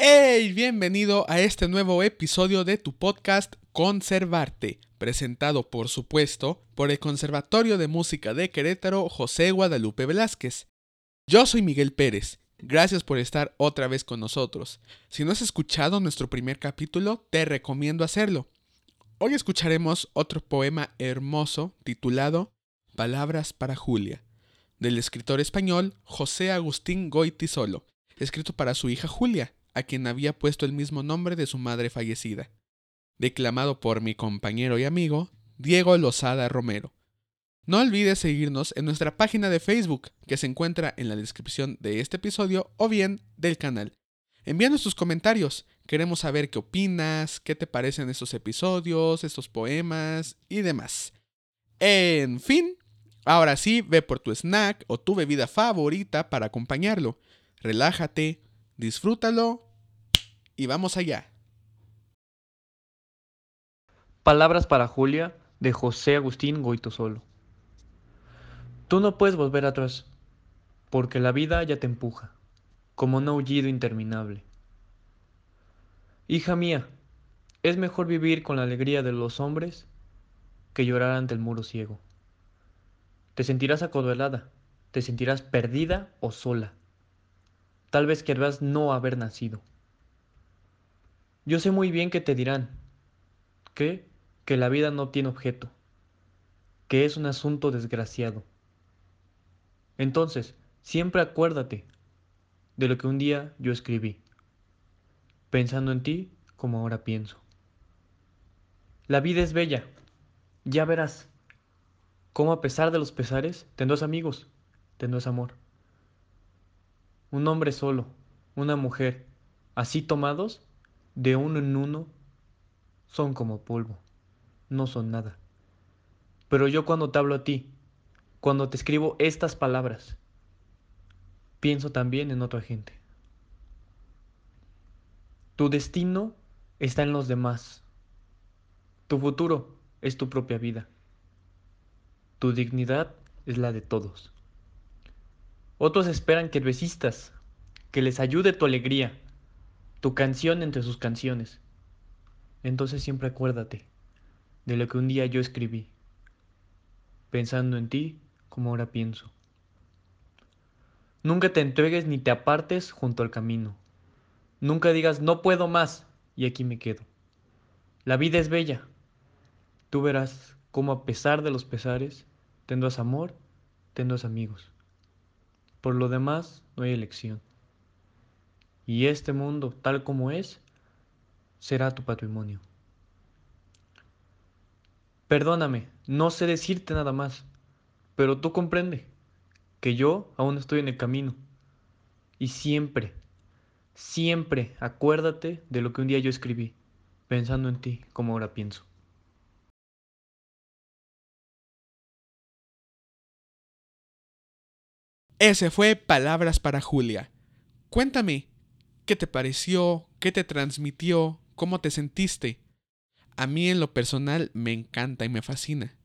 ¡Hey! Bienvenido a este nuevo episodio de tu podcast Conservarte, presentado por supuesto por el Conservatorio de Música de Querétaro José Guadalupe Velázquez. Yo soy Miguel Pérez. Gracias por estar otra vez con nosotros. Si no has escuchado nuestro primer capítulo, te recomiendo hacerlo. Hoy escucharemos otro poema hermoso titulado Palabras para Julia, del escritor español José Agustín Goitisolo, escrito para su hija Julia, a quien había puesto el mismo nombre de su madre fallecida, declamado por mi compañero y amigo Diego Lozada Romero. No olvides seguirnos en nuestra página de Facebook, que se encuentra en la descripción de este episodio o bien del canal. Envíanos tus comentarios, queremos saber qué opinas, qué te parecen estos episodios, estos poemas y demás. En fin, ahora sí, ve por tu snack o tu bebida favorita para acompañarlo. Relájate, disfrútalo y vamos allá. Palabras para Julia de José Agustín Goitosolo. Tú no puedes volver atrás, porque la vida ya te empuja, como un aullido interminable. Hija mía, es mejor vivir con la alegría de los hombres que llorar ante el muro ciego. Te sentirás acorralada, te sentirás perdida o sola. Tal vez querrás no haber nacido. Yo sé muy bien que te dirán que que la vida no tiene objeto, que es un asunto desgraciado. Entonces, siempre acuérdate de lo que un día yo escribí, pensando en ti como ahora pienso. La vida es bella, ya verás cómo a pesar de los pesares tendrás amigos, tendrás amor. Un hombre solo, una mujer, así tomados, de uno en uno son como polvo, no son nada. Pero yo cuando te hablo a ti, cuando te escribo estas palabras, pienso también en otra gente. Tu destino está en los demás. Tu futuro es tu propia vida. Tu dignidad es la de todos. Otros esperan que resistas, que les ayude tu alegría, tu canción entre sus canciones. Entonces siempre acuérdate de lo que un día yo escribí, pensando en ti como ahora pienso. Nunca te entregues ni te apartes junto al camino. Nunca digas no puedo más y aquí me quedo. La vida es bella. Tú verás cómo a pesar de los pesares tendrás amor, tendrás amigos. Por lo demás no hay elección y este mundo tal como es será tu patrimonio. Perdóname, no sé decirte nada más, pero tú comprende que yo aún estoy en el camino. Y siempre, siempre acuérdate de lo que un día yo escribí, pensando en ti como ahora pienso. Ese fue Palabras para Julia. Cuéntame, ¿Qué te pareció? ¿Qué te transmitió? ¿Cómo te sentiste? A mí en lo personal me encanta y me fascina.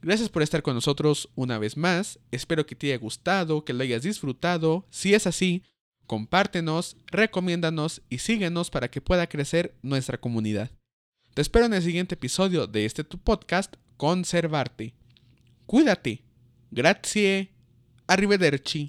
Gracias por estar con nosotros una vez más. Espero que te haya gustado, que lo hayas disfrutado. Si es así, compártenos, recomiéndanos y síguenos para que pueda crecer nuestra comunidad. Te espero en el siguiente episodio de este tu podcast, Conservarte. Cuídate. Grazie. Arrivederci.